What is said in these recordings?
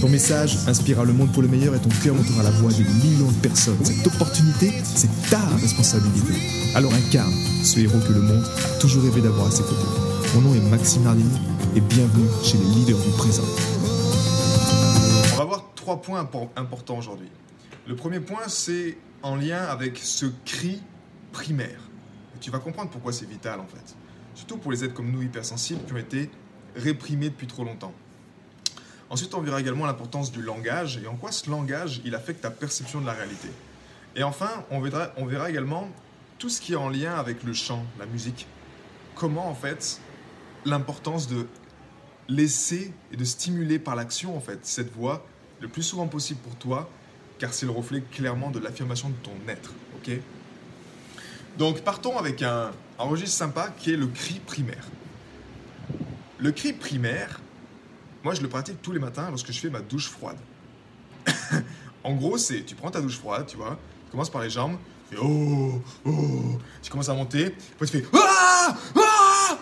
Ton message inspirera le monde pour le meilleur et ton cœur montera la voix de millions de personnes. Cette opportunité, c'est ta responsabilité. Alors incarne ce héros que le monde a toujours rêvé d'avoir à ses côtés. Mon nom est Maxime Nardini et bienvenue chez les leaders du présent. On va voir trois points importants aujourd'hui. Le premier point, c'est en lien avec ce cri primaire. Tu vas comprendre pourquoi c'est vital en fait. Surtout pour les êtres comme nous hypersensibles qui ont été réprimés depuis trop longtemps. Ensuite, on verra également l'importance du langage et en quoi ce langage, il affecte ta perception de la réalité. Et enfin, on verra, on verra également tout ce qui est en lien avec le chant, la musique. Comment, en fait, l'importance de laisser et de stimuler par l'action, en fait, cette voix le plus souvent possible pour toi, car c'est le reflet clairement de l'affirmation de ton être. Ok? Donc, partons avec un, un registre sympa qui est le cri primaire. Le cri primaire, moi, je le pratique tous les matins lorsque je fais ma douche froide. en gros, c'est tu prends ta douche froide, tu vois, tu commences par les jambes, tu fais oh, oh, tu commences à monter, puis tu fais ah, ah,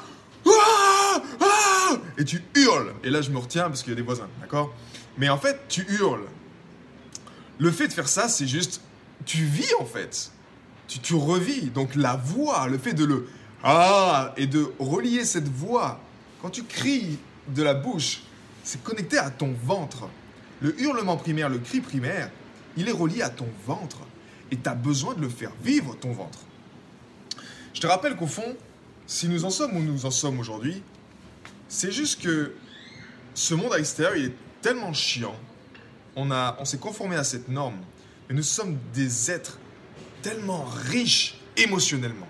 ah, ah, et tu hurles. Et là, je me retiens parce qu'il y a des voisins, d'accord? Mais en fait, tu hurles. Le fait de faire ça, c'est juste, tu vis en fait. Tu, tu revis. Donc la voix, le fait de le ah et de relier cette voix quand tu cries de la bouche c'est connecté à ton ventre. Le hurlement primaire, le cri primaire, il est relié à ton ventre. Et tu as besoin de le faire vivre, ton ventre. Je te rappelle qu'au fond, si nous en sommes où nous en sommes aujourd'hui, c'est juste que ce monde à l'extérieur, il est tellement chiant. On, a, on s'est conformé à cette norme. Mais nous sommes des êtres tellement riches émotionnellement.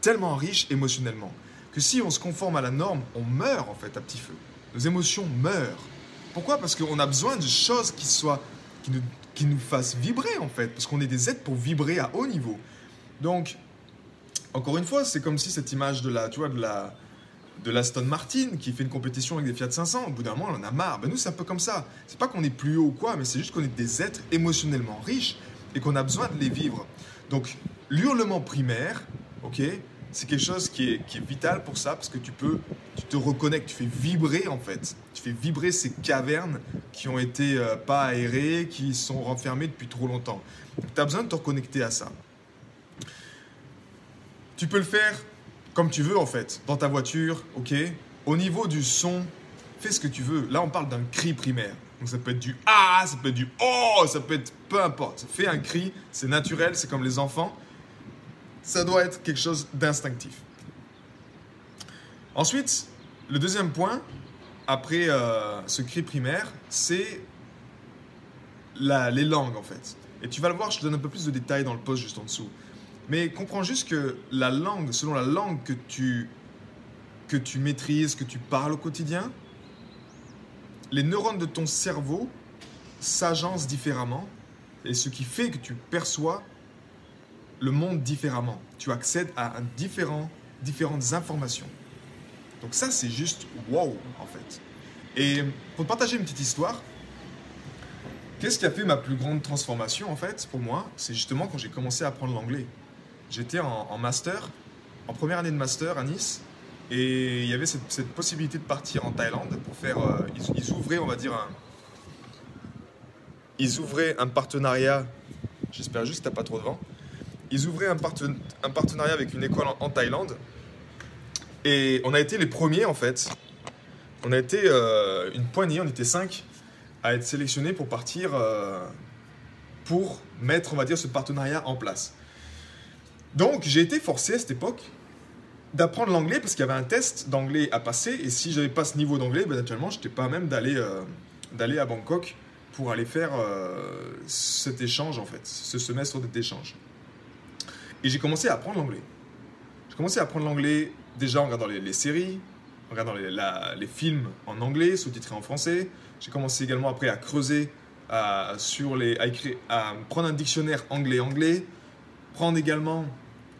Tellement riches émotionnellement. Que si on se conforme à la norme, on meurt en fait à petit feu nos émotions meurent. Pourquoi? Parce qu'on a besoin de choses qui, soient, qui, nous, qui nous fassent vibrer, en fait. Parce qu'on est des êtres pour vibrer à haut niveau. Donc, encore une fois, c'est comme si cette image de la, tu vois, de la, de l'Aston Martin qui fait une compétition avec des Fiat 500, au bout d'un moment, on en a marre. Ben nous, c'est un peu comme ça. C'est pas qu'on est plus haut ou quoi, mais c'est juste qu'on est des êtres émotionnellement riches et qu'on a besoin de les vivre. Donc, l'hurlement primaire, ok, c'est quelque chose qui est, vital pour ça parce que tu peux, tu te reconnectes, tu fais vibrer en fait. Tu fais vibrer ces cavernes qui ont été euh, pas aérées, qui sont renfermées depuis trop longtemps. Tu as besoin de te reconnecter à ça. Tu peux le faire comme tu veux en fait, dans ta voiture, ok Au niveau du son, fais ce que tu veux. Là, on parle d'un cri primaire. Donc ça peut être du ah, ça peut être du oh, ça peut être peu importe. Fais un cri, c'est naturel, c'est comme les enfants ça doit être quelque chose d'instinctif. Ensuite, le deuxième point, après euh, ce cri primaire, c'est les langues en fait. Et tu vas le voir, je te donne un peu plus de détails dans le post juste en dessous. Mais comprends juste que la langue, selon la langue que tu, que tu maîtrises, que tu parles au quotidien, les neurones de ton cerveau s'agencent différemment. Et ce qui fait que tu perçois le monde différemment. Tu accèdes à un différent, différentes informations. Donc ça, c'est juste wow, en fait. Et pour te partager une petite histoire, qu'est-ce qui a fait ma plus grande transformation, en fait, pour moi C'est justement quand j'ai commencé à apprendre l'anglais. J'étais en, master, en première année de master à Nice, et il y avait cette, possibilité de partir en Thaïlande pour faire... Euh, ils, ils, ouvraient, on va dire, un... Ils ouvraient un partenariat, j'espère juste que tu n'as pas trop de vent, ils ouvraient un, partenariat avec une école en, Thaïlande. Et on a été les premiers, en fait. On a été euh, une poignée, on était cinq, à être sélectionnés pour partir, euh, pour mettre, on va dire, ce partenariat en place. Donc, j'ai été forcé à cette époque d'apprendre l'anglais parce qu'il y avait un test d'anglais à passer. Et si j'avais pas ce niveau d'anglais, ben, naturellement, je n'étais pas même d'aller euh, d'aller à Bangkok pour aller faire cet échange, en fait, ce semestre d'échange. Et j'ai commencé à apprendre l'anglais. J'ai commencé à apprendre l'anglais déjà en regardant les, séries, en regardant les, films en anglais, sous-titrés en français. J'ai commencé également après à creuser à, sur les, à, à prendre un dictionnaire anglais-anglais, prendre également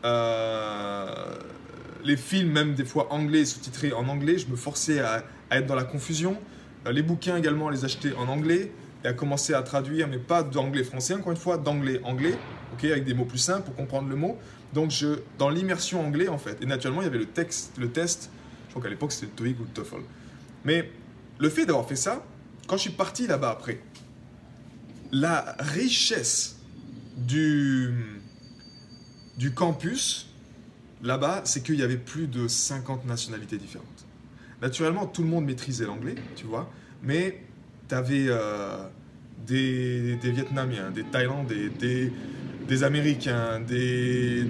euh, les films, même des fois anglais, sous-titrés en anglais. Je me forçais à, à être dans la confusion. Euh, les bouquins également, les acheter en anglais et à commencer à traduire, mais pas d'anglais-français, encore une fois, d'anglais-anglais, ok, avec des mots plus simples pour comprendre le mot. Donc, je, dans l'immersion anglais, en fait, et naturellement, il y avait le, texte, le test, je crois qu'à l'époque, c'était le TOEIC ou le TOEFL. Mais le fait d'avoir fait ça, quand je suis parti là-bas après, la richesse du, du campus là-bas, c'est qu'il y avait plus de 50 nationalités différentes. Naturellement, tout le monde maîtrisait l'anglais, tu vois, mais tu avais euh, des, Vietnamiens, des Thaïlandais, des, Américains, des,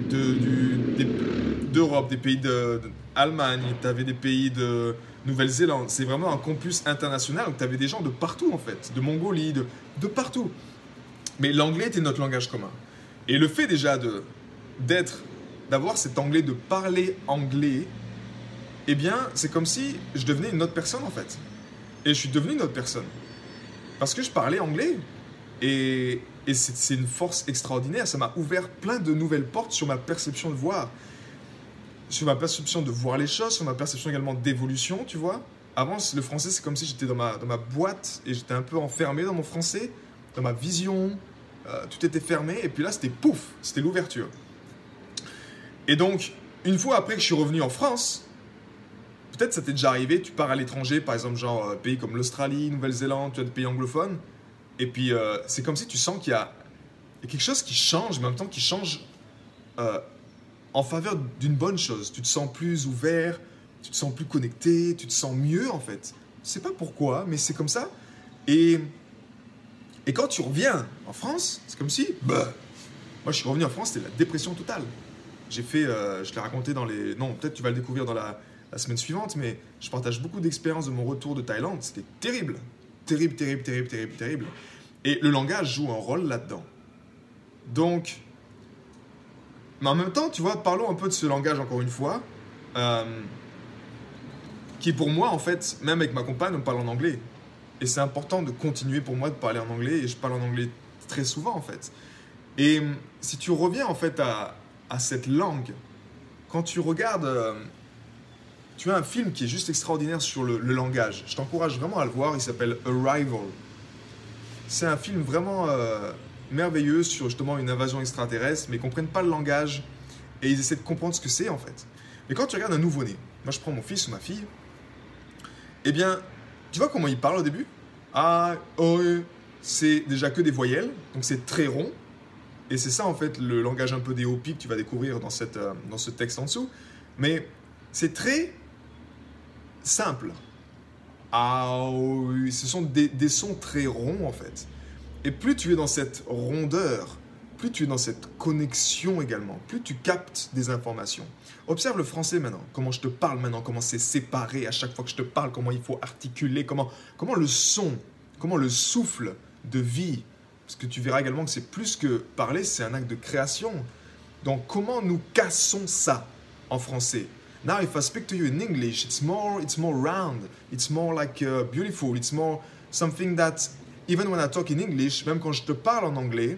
d'Europe, des pays d'Allemagne, tu avais des pays de Nouvelle-Zélande. C'est vraiment un campus international, donc tu des gens de partout en fait, de Mongolie, de, de partout. Mais l'anglais était notre langage commun. Et le fait déjà de, d'être, d'avoir cet anglais, de parler anglais, eh bien, c'est comme si je devenais une autre personne en fait. Et je suis devenu une autre personne. Parce que je parlais anglais. Et, c'est une force extraordinaire. Ça m'a ouvert plein de nouvelles portes sur ma perception de voir. Sur ma perception de voir les choses, sur ma perception également d'évolution, tu vois. Avant, le français, c'est comme si j'étais dans ma, dans ma boîte et j'étais un peu enfermé dans mon français, dans ma vision. Euh, tout était fermé. Et puis là, c'était pouf, c'était l'ouverture. Et donc, une fois après que je suis revenu en France, peut-être ça t'est déjà arrivé, tu pars à l'étranger, par exemple, genre euh, pays comme l'Australie, Nouvelle-Zélande, tu as des pays anglophones, et puis euh, c'est comme si tu sens qu'il y, a quelque chose qui change, mais en même temps qui change euh, en faveur d'une bonne chose. Tu te sens plus ouvert, tu te sens plus connecté, tu te sens mieux en fait. Je sais pas pourquoi, mais c'est comme ça. Et, et quand tu reviens en France, c'est comme si, bah, moi je suis revenu en France, c'était la dépression totale. J'ai fait, je l'ai raconté dans les. Non, peut-être tu vas le découvrir dans la, la semaine suivante, mais je partage beaucoup d'expériences de mon retour de Thaïlande. C'était terrible. Terrible, terrible, terrible, terrible, terrible. Et le langage joue un rôle là-dedans. Donc, mais en même temps, tu vois, parlons un peu de ce langage encore une fois, euh, qui pour moi, en fait, même avec ma compagne, on parle en anglais. Et c'est important de continuer pour moi de parler en anglais, et je parle en anglais très souvent, en fait. Et si tu reviens, en fait, à, à cette langue, quand tu regardes euh, tu as un film qui est juste extraordinaire sur le, langage. Je t'encourage vraiment à le voir. Il s'appelle Arrival. C'est un film vraiment euh, merveilleux sur justement une invasion extraterrestre, mais ils comprennent pas le langage et ils essaient de comprendre ce que c'est en fait. Mais quand tu regardes un nouveau-né, moi je prends mon fils ou ma fille, eh bien, tu vois comment il parle au début? Ah, oh, c'est déjà que des voyelles, donc c'est très rond. Et c'est ça en fait le langage un peu des que tu vas découvrir dans, cette, euh, dans ce texte en dessous. Mais c'est très simple. Ah oui, ce sont des, sons très ronds en fait. Et plus tu es dans cette rondeur, plus tu es dans cette connexion également, plus tu captes des informations. Observe le français maintenant, comment je te parle maintenant, comment c'est séparé à chaque fois que je te parle, comment il faut articuler, comment, comment le son, comment le souffle de vie, parce que tu verras également que c'est plus que parler, c'est un acte de création. Donc comment nous cassons ça en français? Now, if I speak to you in English, it's more, it's more round, it's more like uh, beautiful, it's more something that, even when I talk in English, même quand je te parle en anglais,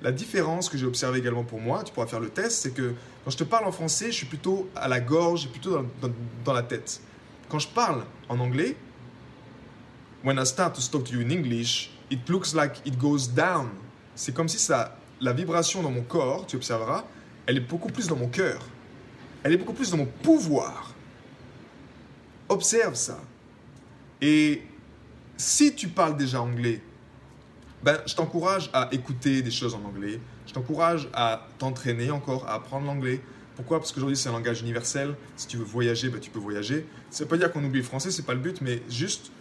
la différence que j'ai observée également pour moi, tu pourras faire le test, c'est que quand je te parle en français, je suis plutôt à la gorge, plutôt dans, dans, dans la tête. Quand je parle en anglais, when I start to talk to you in English, it looks like it goes down. C'est comme si la vibration dans mon corps, tu observeras, elle est beaucoup plus dans mon cœur elle est beaucoup plus dans mon pouvoir. Observe ça. Et si tu parles déjà anglais, ben, je t'encourage à écouter des choses en anglais. Je t'encourage à t'entraîner encore, à apprendre l'anglais. Pourquoi? Parce qu'aujourd'hui, c'est un langage universel. Si tu veux voyager, ben, tu peux voyager. Ça veut pas dire qu'on oublie le français, c'est pas le but, mais juste,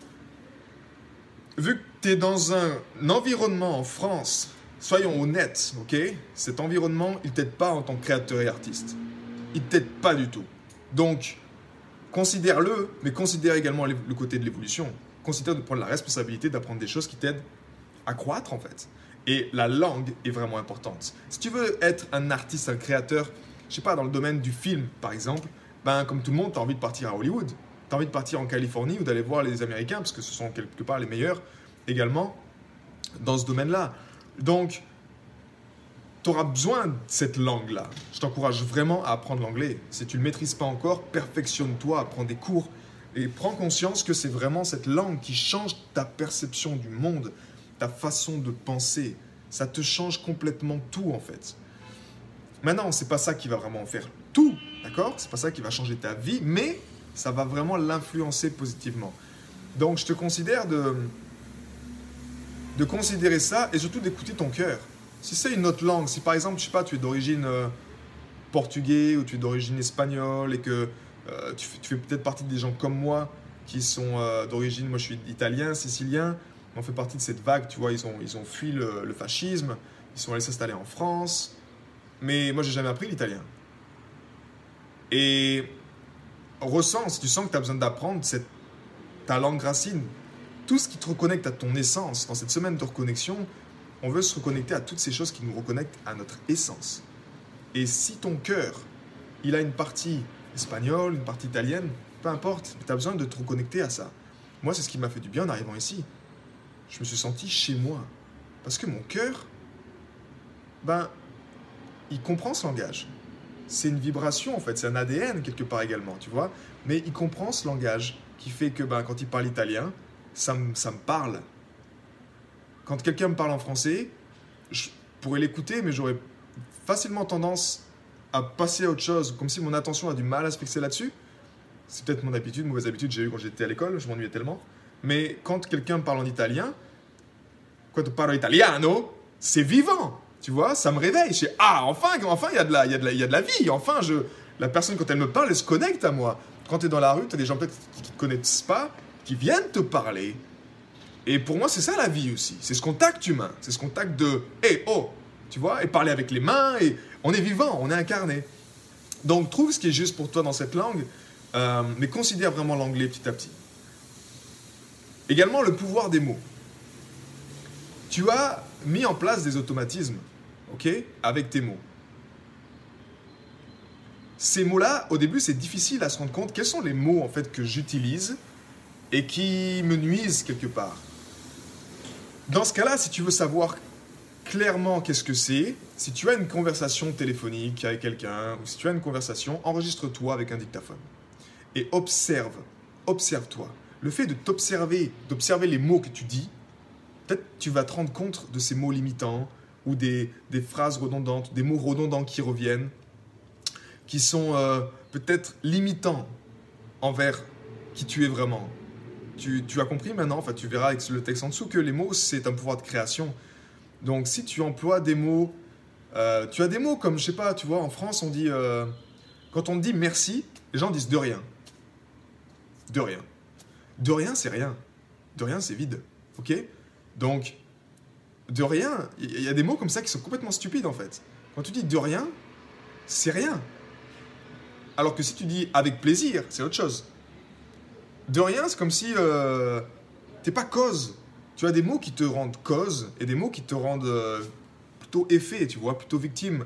vu que tu es dans un environnement en France, soyons honnêtes, ok? Cet environnement, il t'aide pas en tant que créateur et artiste il t'aide pas du tout. Donc, considère-le, mais considère également le côté de l'évolution. Considère de prendre la responsabilité d'apprendre des choses qui t'aident à croître en fait. Et la langue est vraiment importante. Si tu veux être un artiste, un créateur, je sais pas, dans le domaine du film par exemple, ben comme tout le monde, tu as envie de partir à Hollywood. Tu as envie de partir en Californie ou d'aller voir les Américains, parce que ce sont quelque part les meilleurs également. dans ce domaine-là. Donc, tu auras besoin de cette langue-là. Je t'encourage vraiment à apprendre l'anglais. Si tu ne le maîtrises pas encore, perfectionne-toi, prends des cours et prends conscience que c'est vraiment cette langue qui change ta perception du monde, ta façon de penser. Ça te change complètement tout en fait. Maintenant, c'est pas ça qui va vraiment faire tout, d'accord? C'est pas ça qui va changer ta vie, mais ça va vraiment l'influencer positivement. Donc, je te considère de de considérer ça et surtout d'écouter ton cœur. Si c'est une autre langue, si par exemple, je sais pas, tu es d'origine euh, portugais ou tu es d'origine espagnole et que euh, tu, fais, peut-être partie des gens comme moi qui sont euh, d'origine, moi je suis italien, sicilien, on fait partie de cette vague, tu vois, ils ont, ils ont fui le, fascisme, ils sont allés s'installer en France, mais moi j'ai jamais appris l'italien. Et ressens, tu sens que tu as besoin d'apprendre cette, ta langue racine, tout ce qui te reconnecte à ton essence, dans cette semaine de reconnexion, on veut se reconnecter à toutes ces choses qui nous reconnectent à notre essence. Et si ton cœur, il a une partie espagnole, une partie italienne, peu importe, tu as besoin de te reconnecter à ça. Moi, c'est ce qui m'a fait du bien en arrivant ici. Je me suis senti chez moi. Parce que mon cœur, ben, il comprend ce langage. C'est une vibration en fait, c'est un ADN quelque part également, tu vois. Mais il comprend ce langage qui fait que ben, quand il parle italien, ça me, ça me parle. Quand quelqu'un me parle en français, je pourrais l'écouter, mais j'aurais facilement tendance à passer à autre chose, comme si mon attention a du mal à se fixer là-dessus. C'est peut-être mon habitude, mauvaise habitude que j'ai eu quand j'étais à l'école, je m'ennuyais tellement. Mais quand quelqu'un parle en italien, quand parle italiano, c'est vivant, tu vois, ça me réveille. Je ah, enfin, enfin, il y, a de la, y, a de y a de la vie, enfin, je, la personne, quand elle me parle, elle se connecte à moi. Quand tu es dans la rue, tu as des gens peut-être qui ne te connaissent pas, qui viennent te parler. Et pour moi, c'est ça la vie aussi. C'est ce contact humain. C'est ce contact de hé, oh, tu vois, et parler avec les mains. Et on est vivant, on est incarné. Donc, trouve ce qui est juste pour toi dans cette langue, euh, mais considère vraiment l'anglais petit à petit. Également, le pouvoir des mots. Tu as mis en place des automatismes, ok, avec tes mots. Ces mots-là, au début, c'est difficile à se rendre compte quels sont les mots en fait que j'utilise et qui me nuisent quelque part. Dans ce cas-là, si tu veux savoir clairement qu'est-ce que c'est, si tu as une conversation téléphonique avec quelqu'un, ou si tu as une conversation, enregistre-toi avec un dictaphone. Et observe, observe-toi. Le fait de t'observer, d'observer les mots que tu dis, peut-être tu vas te rendre compte de ces mots limitants, ou des, phrases redondantes, des mots redondants qui reviennent, qui sont euh, peut-être limitants envers qui tu es vraiment tu, as compris maintenant, enfin, tu verras avec le texte en dessous, que les mots, c'est un pouvoir de création. Donc, si tu emploies des mots, euh, tu as des mots comme, je sais pas, tu vois, en France, on dit, euh, quand on dit merci, les gens disent de rien. De rien. De rien, c'est rien. De rien, c'est vide. Ok? Donc, de rien, il y a des mots comme ça qui sont complètement stupides en fait. Quand tu dis de rien, c'est rien. Alors que si tu dis avec plaisir, c'est autre chose de rien, c'est comme si euh, t'es pas cause. Tu as des mots qui te rendent cause et des mots qui te rendent euh, plutôt effet, tu vois, plutôt victime.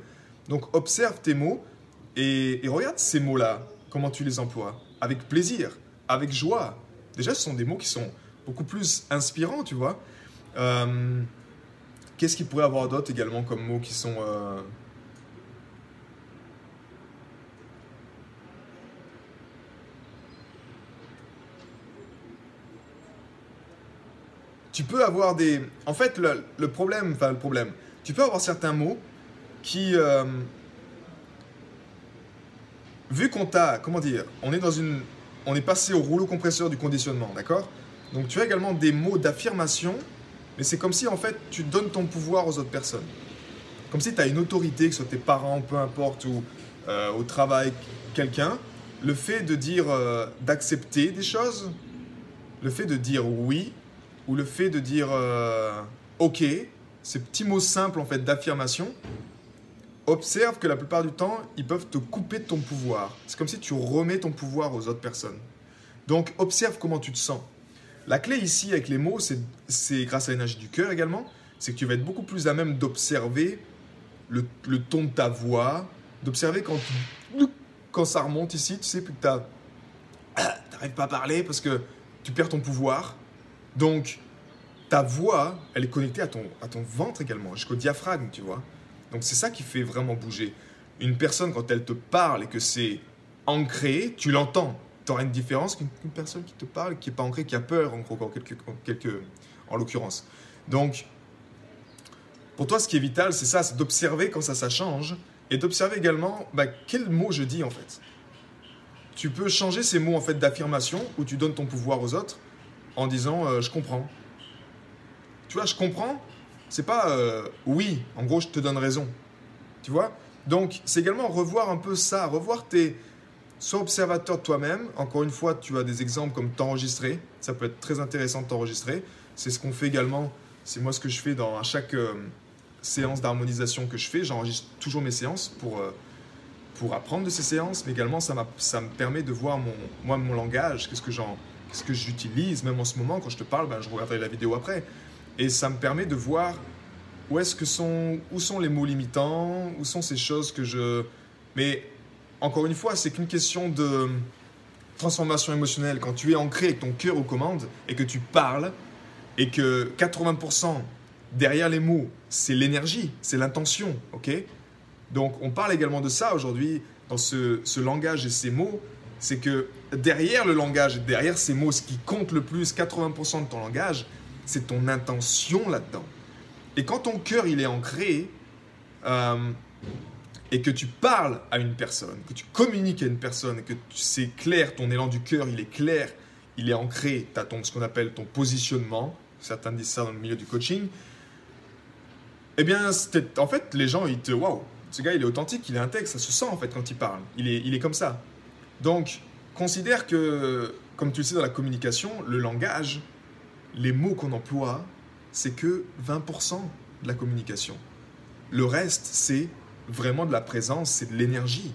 Donc observe tes mots et, regarde ces mots-là, comment tu les emploies. Avec plaisir, avec joie. Déjà, ce sont des mots qui sont beaucoup plus inspirants, tu vois. Euh, qu'est-ce qu'il pourrait avoir d'autre également comme mots qui sont tu peux avoir des... En fait, le, problème, enfin le problème, tu peux avoir certains mots qui... Euh, vu qu'on t'a... Comment dire On est dans une... On est passé au rouleau compresseur du conditionnement, d'accord? Donc tu as également des mots d'affirmation, mais c'est comme si en fait tu donnes ton pouvoir aux autres personnes. Comme si tu as une autorité, que ce soit tes parents, peu importe, ou euh, au travail, quelqu'un. Le fait de dire, euh, d'accepter des choses, le fait de dire oui, ou le fait de dire euh, OK, ces petits mots simples en fait d'affirmation, observe que la plupart du temps, ils peuvent te couper de ton pouvoir. C'est comme si tu remets ton pouvoir aux autres personnes. Donc observe comment tu te sens. La clé ici avec les mots, c'est grâce à l'énergie du cœur également, c'est que tu vas être beaucoup plus à même d'observer le, ton de ta voix, d'observer quand, quand ça remonte ici, tu sais, plus que tu n'arrives pas à parler parce que tu perds ton pouvoir. Donc, ta voix, elle est connectée à ton, à ton ventre également, jusqu'au diaphragme, tu vois. Donc c'est ça qui fait vraiment bouger. Une personne, quand elle te parle et que c'est ancré, tu l'entends. Tu auras une différence qu'une personne qui te parle, qui n'est pas ancrée, qui a peur, en, quelque, en, en l'occurrence. Donc, pour toi, ce qui est vital, c'est ça, c'est d'observer quand ça, ça change et d'observer également bah, quels mots je dis en fait. Tu peux changer ces mots en fait d'affirmation où tu donnes ton pouvoir aux autres en disant euh, je comprends. Tu vois, je comprends, c'est pas euh, oui, en gros je te donne raison. Tu vois? Donc c'est également revoir un peu ça, revoir tes. Sois observateur de toi-même. Encore une fois, tu as des exemples comme t'enregistrer. Ça peut être très intéressant de t'enregistrer. C'est ce qu'on fait également. C'est moi ce que je fais dans chaque euh, séance d'harmonisation que je fais. J'enregistre toujours mes séances pour, pour apprendre de ces séances, mais également ça, ça me permet de voir mon, moi, mon langage, qu'est-ce que j'en qu'est-ce que j'utilise, même en ce moment, quand je te parle, ben, je regarderai la vidéo après. Et ça me permet de voir où est-ce que sont, où sont les mots limitants, où sont ces choses que je... Mais encore une fois, c'est qu'une question de transformation émotionnelle. Quand tu es ancré avec ton cœur aux commandes et que tu parles et que 80% derrière les mots, c'est l'énergie, c'est l'intention, ok? Donc on parle également de ça aujourd'hui dans ce, ce langage et ces mots, c'est que derrière le langage, derrière ces mots, ce qui compte le plus, 80% de ton langage, c'est ton intention là-dedans. Et quand ton cœur il est ancré euh, et que tu parles à une personne, que tu communiques à une personne, que c'est clair, ton élan du cœur il est clair, il est ancré, tu as ton, ce qu'on appelle ton positionnement, certains disent ça dans le milieu du coaching, eh bien, en fait, les gens, ils te. Waouh, ce gars, il est authentique, il est intègre, ça se sent en fait quand il parle. Il est, il est comme ça. Donc, considère que, comme tu le sais dans la communication, le langage, les mots qu'on emploie, c'est que 20% de la communication. Le reste, c'est vraiment de la présence, c'est de l'énergie.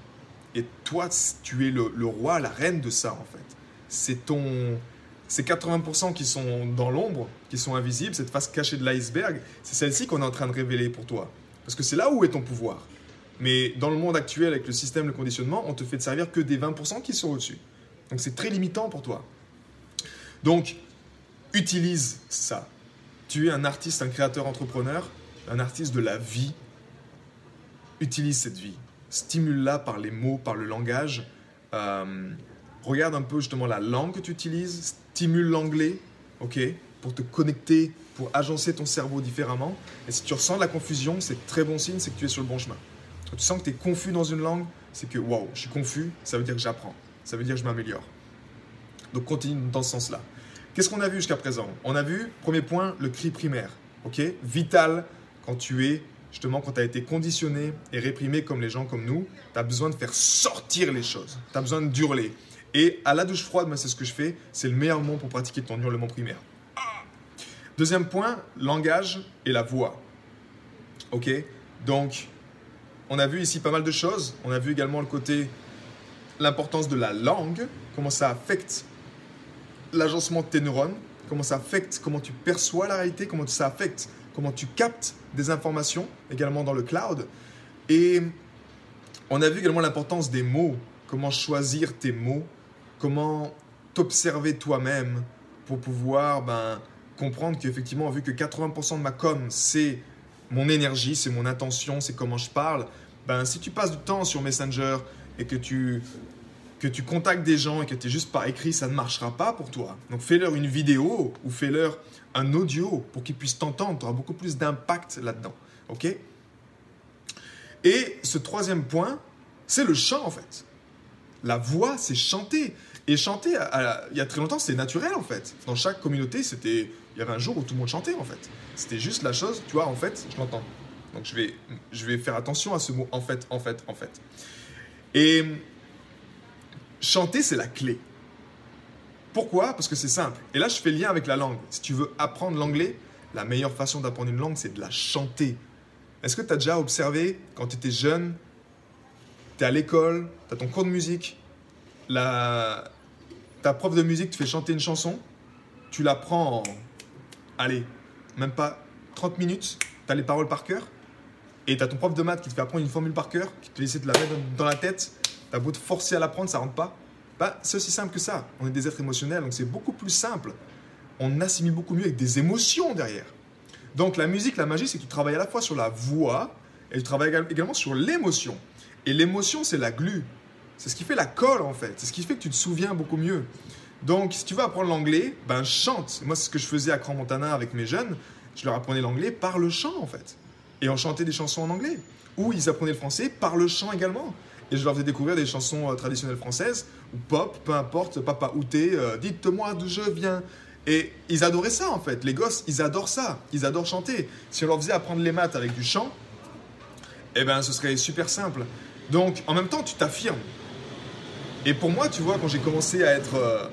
Et toi, tu es le, le, roi, la reine de ça, en fait. C'est ton. Ces 80% qui sont dans l'ombre, qui sont invisibles, cette face cachée de l'iceberg, c'est celle-ci qu'on est en train de révéler pour toi. Parce que c'est là où est ton pouvoir. Mais dans le monde actuel, avec le système de conditionnement, on te fait de servir que des 20% qui sont au-dessus. Donc c'est très limitant pour toi. Donc, utilise ça. Tu es un artiste, un créateur, entrepreneur, un artiste de la vie. Utilise cette vie. Stimule-la par les mots, par le langage. Euh, regarde un peu justement la langue que tu utilises. Stimule l'anglais, ok Pour te connecter, pour agencer ton cerveau différemment. Et si tu ressens de la confusion, c'est très bon signe, c'est que tu es sur le bon chemin. Quand tu sens que tu es confus dans une langue, c'est que waouh, je suis confus, ça veut dire que j'apprends. Ça veut dire que je m'améliore. Donc continue dans ce sens-là. Qu'est-ce qu'on a vu jusqu'à présent? On a vu, premier point, le cri primaire. ok? Vital quand tu es, justement, quand tu as été conditionné et réprimé comme les gens comme nous, tu as besoin de faire sortir les choses. Tu as besoin d'hurler. Et à la douche froide, moi, c'est ce que je fais. C'est le meilleur moment pour pratiquer ton hurlement primaire. Deuxième point, langage et la voix. Ok? Donc, on a vu ici pas mal de choses. On a vu également le côté, l'importance de la langue, comment ça affecte l'agencement de tes neurones, comment ça affecte comment tu perçois la réalité, comment ça affecte comment tu captes des informations également dans le cloud. Et on a vu également l'importance des mots, comment choisir tes mots, comment t'observer toi-même pour pouvoir ben, comprendre qu'effectivement, vu que 80% de ma com, c'est mon énergie, c'est mon intention, c'est comment je parle, ben, si tu passes du temps sur Messenger et que tu, que tu contactes des gens et que tu es juste par écrit, ça ne marchera pas pour toi. Donc fais-leur une vidéo ou fais-leur un audio pour qu'ils puissent t'entendre. Tu auras beaucoup plus d'impact là-dedans. OK? Et ce troisième point, c'est le chant en fait. La voix, c'est chanter. Et chanter, il y a très longtemps, c'était naturel en fait. Dans chaque communauté, c'était, il y avait un jour où tout le monde chantait en fait. C'était juste la chose, tu vois, en fait, je l'entends. Donc je vais, je vais faire attention à ce mot en fait, en fait, en fait. Et chanter, c'est la clé. Pourquoi? Parce que c'est simple. Et là, je fais lien avec la langue. Si tu veux apprendre l'anglais, la meilleure façon d'apprendre une langue, c'est de la chanter. Est-ce que tu as déjà observé quand tu étais jeune, tu es à l'école, tu as ton cours de musique, la, ta prof de musique te fait chanter une chanson, tu la prends en, allez, même pas 30 minutes, tu as les paroles par cœur, et tu as ton prof de maths qui te fait apprendre une formule par cœur, qui te laisse te la mettre dans la tête, tu as beau te forcer à l'apprendre, ça rentre pas. Bah, c'est aussi simple que ça. On est des êtres émotionnels, donc c'est beaucoup plus simple on assimile beaucoup mieux avec des émotions derrière. Donc la musique, la magie, c'est que tu travailles à la fois sur la voix et tu travailles également sur l'émotion. Et l'émotion, c'est la glu. C'est ce qui fait la colle en fait. C'est ce qui fait que tu te souviens beaucoup mieux. Donc si tu veux apprendre l'anglais, ben chante. Moi, c'est ce que je faisais à Grand Montana avec mes jeunes. Je leur apprenais l'anglais par le chant en fait. Et on chantait des chansons en anglais. Ou ils apprenaient le français par le chant également. Et je leur faisais découvrir des chansons euh, traditionnelles françaises, ou pop, peu importe, Papa Outé, euh, dites-moi d'où je viens. Et ils adoraient ça en fait. Les gosses, ils adorent ça. Ils adorent chanter. Si on leur faisait apprendre les maths avec du chant, eh ben ce serait super simple. Donc en même temps, tu t'affirmes. Et pour moi, tu vois, quand j'ai commencé à être euh,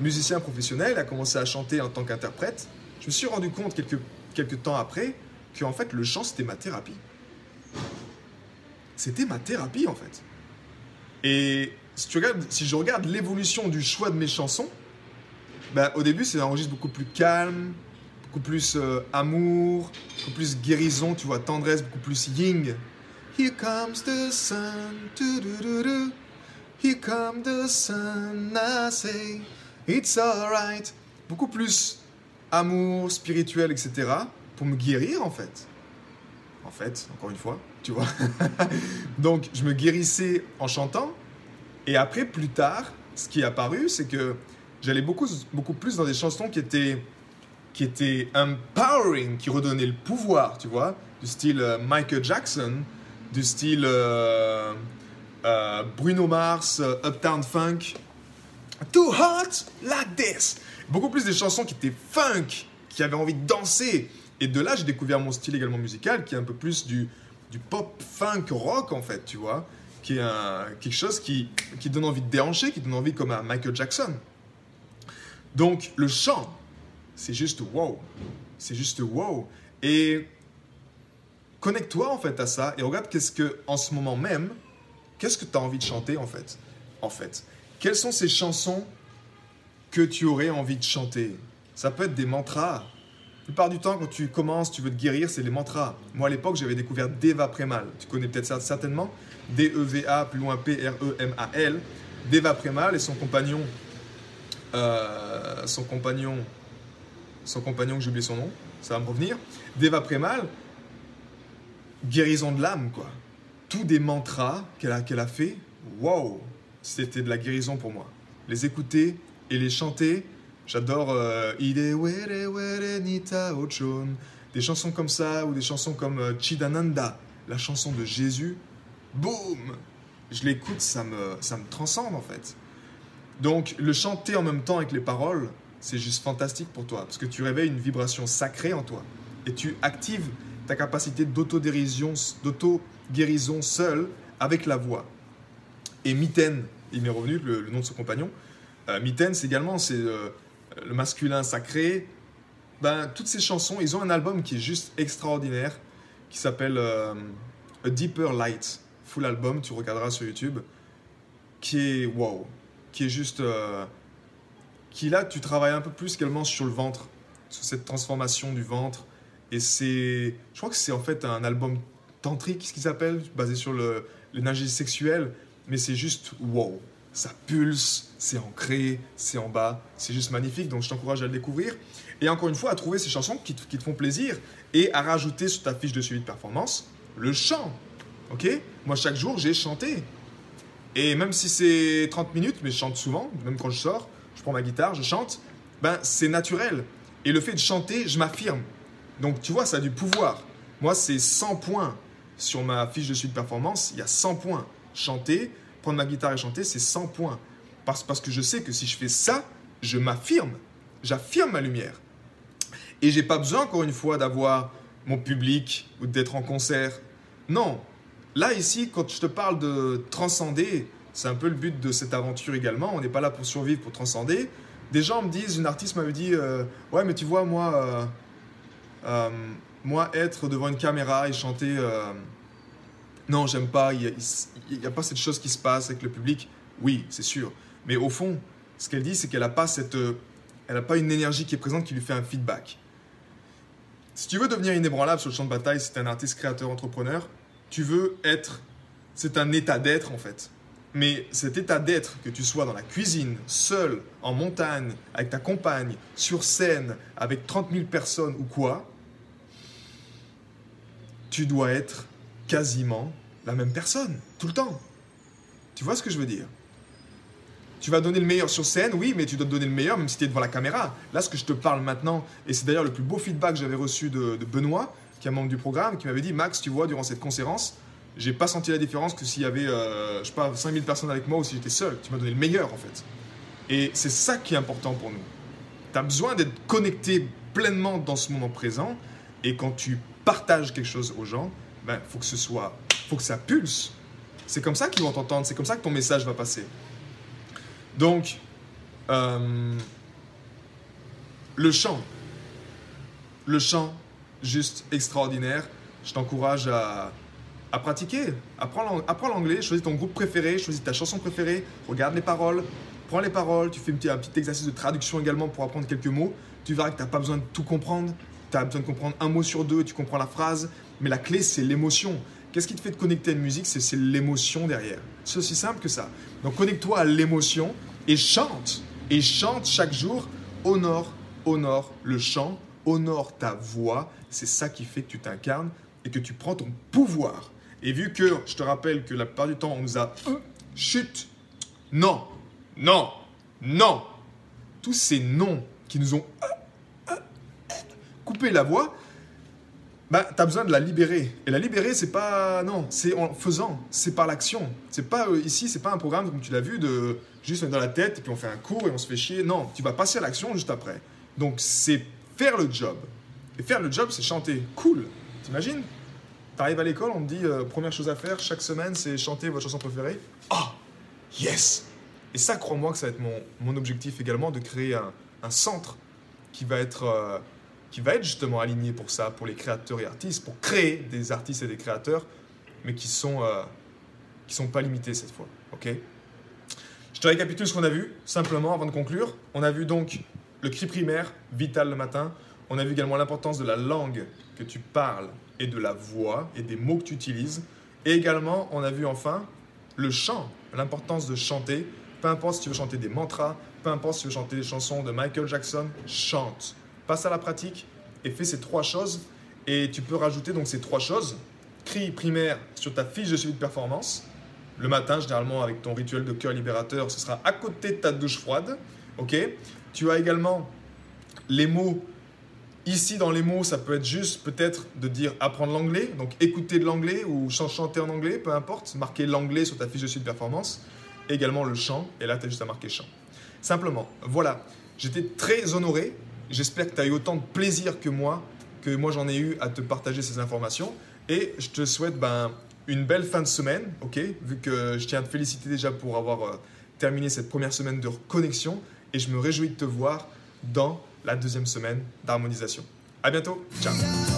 musicien professionnel, à commencer à chanter en tant qu'interprète, je me suis rendu compte quelques, quelques temps après que en fait le chant c'était ma thérapie. C'était ma thérapie en fait. Et si, tu regardes, si je regarde l'évolution du choix de mes chansons, ben, au début c'est un registre beaucoup plus calme, beaucoup plus euh, amour, beaucoup plus guérison, tu vois, tendresse, beaucoup plus ying. Here comes the sun, Here comes the sun, I say, it's alright. Beaucoup plus amour, spirituel, etc. pour me guérir en fait. En fait, encore une fois, tu vois. Donc je me guérissais en chantant. Et après, plus tard, ce qui est apparu, c'est que j'allais beaucoup, beaucoup plus dans des chansons qui étaient, qui étaient empowering, qui redonnaient le pouvoir, tu vois, du style euh, Michael Jackson, du style euh, euh, Bruno Mars, Uptown Funk. Too hot like this. Beaucoup plus des chansons qui étaient funk, qui avaient envie de danser. Et de là, j'ai découvert mon style également musical, qui est un peu plus du, pop funk rock, en fait, tu vois. Qui est quelque chose qui, qui donne envie de déhancher, qui donne envie comme à Michael Jackson. Donc, le chant, c'est juste wow. C'est juste wow. Et connecte-toi en fait à ça et regarde qu'est-ce que, en ce moment même, qu'est-ce que tu as envie de chanter en fait. En fait, quelles sont ces chansons que tu aurais envie de chanter? Ça peut être des mantras. La plupart du temps, quand tu commences, tu veux te guérir, c'est les mantras. Moi, à l'époque, j'avais découvert Deva Premal. Tu connais peut-être ça certainement. D-E-V-A, plus loin P-R-E-M-A-L. Deva Premal et son compagnon, euh, son compagnon, son compagnon, j'ai oublié son nom, ça va me revenir. Deva Premal, guérison de l'âme, quoi. Tous des mantras qu'elle a, qu'elle a fait, waouh, c'était de la guérison pour moi. Les écouter et les chanter, j'adore euh, des chansons comme ça, ou des chansons comme euh, Chidananda, la chanson de Jésus, boum Je l'écoute, ça me, ça me transcende en fait. Donc le chanter en même temps avec les paroles, c'est juste fantastique pour toi, parce que tu réveilles une vibration sacrée en toi, et tu actives ta capacité d'auto-guérison seule avec la voix. Et Mitten, il m'est revenu, le, nom de son compagnon. Euh, c'est également c'est, euh, le masculin sacré. Ben, toutes ces chansons, ils ont un album qui est juste extraordinaire, qui s'appelle euh, A Deeper Light. Full album, tu regarderas sur YouTube, qui est wow, qui est juste. Euh, qui là, tu travailles un peu plus également sur le ventre, sur cette transformation du ventre. Et c'est. Je crois que c'est en fait un album tantrique, ce qu'ils appellent, basé sur l'énergie sexuelle, mais c'est juste wow. Ça pulse, c'est ancré, c'est en bas, c'est juste magnifique, donc je t'encourage à le découvrir. Et encore une fois, à trouver ces chansons qui te, font plaisir et à rajouter sur ta fiche de suivi de performance le chant. Ok? Moi, chaque jour, j'ai chanté. Et même si c'est 30 minutes, mais je chante souvent, même quand je sors, je prends ma guitare, je chante, ben c'est naturel. Et le fait de chanter, je m'affirme. Donc tu vois, ça a du pouvoir. Moi, c'est 100 points sur ma fiche de suite de performance, il y a 100 points. Chanter, prendre ma guitare et chanter, c'est 100 points. Parce, parce que je sais que si je fais ça, je m'affirme. J'affirme ma lumière. Et j'ai pas besoin, encore une fois, d'avoir mon public ou d'être en concert. Non, Là, ici, quand je te parle de transcender, c'est un peu le but de cette aventure également. On n'est pas là pour survivre, pour transcender. Des gens me disent, une artiste m'avait dit euh, Ouais, mais tu vois, moi, euh, euh, moi, être devant une caméra et chanter, non, j'aime pas. Il n'y a, pas cette chose qui se passe avec le public. Oui, c'est sûr. Mais au fond, ce qu'elle dit, c'est qu'elle n'a pas, cette, elle a pas une énergie qui est présente qui lui fait un feedback. Si tu veux devenir inébranlable sur le champ de bataille, c'est un artiste, créateur, entrepreneur, tu veux être, c'est un état d'être en fait. Mais cet état d'être, que tu sois dans la cuisine, seul, en montagne, avec ta compagne, sur scène, avec 30 000 personnes ou quoi, tu dois être quasiment la même personne, tout le temps. Tu vois ce que je veux dire? Tu vas donner le meilleur sur scène, oui, mais tu dois te donner le meilleur même si tu es devant la caméra. Là, ce que je te parle maintenant, et c'est d'ailleurs le plus beau feedback que j'avais reçu de, Benoît, qui est un membre du programme, qui m'avait dit Max, tu vois, durant cette conférence, j'ai pas senti la différence que s'il y avait, euh, je sais pas, 5000 personnes avec moi ou si j'étais seul. Tu m'as donné le meilleur en fait. Et c'est ça qui est important pour nous. Tu as besoin d'être connecté pleinement dans ce moment présent. Et quand tu partages quelque chose aux gens, ben faut que ce soit, faut que ça pulse. C'est comme ça qu'ils vont t'entendre. C'est comme ça que ton message va passer. Donc, euh, le chant, le chant, juste extraordinaire. Je t'encourage à, à pratiquer. Apprends l'anglais, choisis ton groupe préféré, choisis ta chanson préférée, regarde les paroles, prends les paroles, tu fais un petit, un petit exercice de traduction également pour apprendre quelques mots. Tu verras que tu n'as pas besoin de tout comprendre, tu as besoin de comprendre un mot sur deux, tu comprends la phrase, mais la clé c'est l'émotion. Qu'est-ce qui te fait te connecter à une musique? C'est l'émotion derrière. C'est aussi simple que ça. Donc connecte-toi à l'émotion et chante. Et chante chaque jour, honore, honore le chant, honore ta voix. C'est ça qui fait que tu t'incarnes et que tu prends ton pouvoir. Et vu que je te rappelle que la plupart du temps, on nous a chut, non, non, non, tous ces noms qui nous ont coupé la voix, bah, tu as besoin de la libérer. Et la libérer, c'est pas. Non, c'est en faisant, c'est par l'action. C'est pas euh, ici, c'est pas un programme comme tu l'as vu de juste dans la tête et puis on fait un cours et on se fait chier. Non, tu vas passer à l'action juste après. Donc c'est faire le job. Et faire le job, c'est chanter. Cool. T'imagines? T'arrives à l'école, on te dit, euh, première chose à faire chaque semaine, c'est chanter votre chanson préférée. Ah, yes Et ça, crois-moi que ça va être mon, mon, objectif également, de créer un, un centre qui va, être, euh, qui va être justement aligné pour ça, pour les créateurs et artistes, pour créer des artistes et des créateurs, mais qui sont, euh, qui sont pas limités cette fois. Ok? Je te récapitule ce qu'on a vu, simplement avant de conclure. On a vu donc le cri primaire, vital le matin. On a vu également l'importance de la langue que tu parles et de la voix et des mots que tu utilises. Et également, on a vu enfin le chant, l'importance de chanter. Peu importe si tu veux chanter des mantras, peu importe si tu veux chanter des chansons de Michael Jackson, chante. Passe à la pratique et fais ces trois choses. Et tu peux rajouter donc ces trois choses. Cri primaire sur ta fiche de suivi de performance. Le matin, généralement, avec ton rituel de cœur libérateur, ce sera à côté de ta douche froide. Ok Tu as également les mots Ici, dans les mots, ça peut être juste peut-être de dire apprendre l'anglais, donc écouter de l'anglais ou chanter en anglais, peu importe, marquer l'anglais sur ta fiche de suite performance, également le chant, et là, tu as juste à marquer chant. Simplement, voilà, j'étais très honoré, j'espère que tu as eu autant de plaisir que moi, que moi j'en ai eu à te partager ces informations, et je te souhaite ben, une belle fin de semaine, ok, vu que je tiens à te féliciter déjà pour avoir euh, terminé cette première semaine de connexion, et je me réjouis de te voir dans la deuxième semaine d'harmonisation. À bientôt, ciao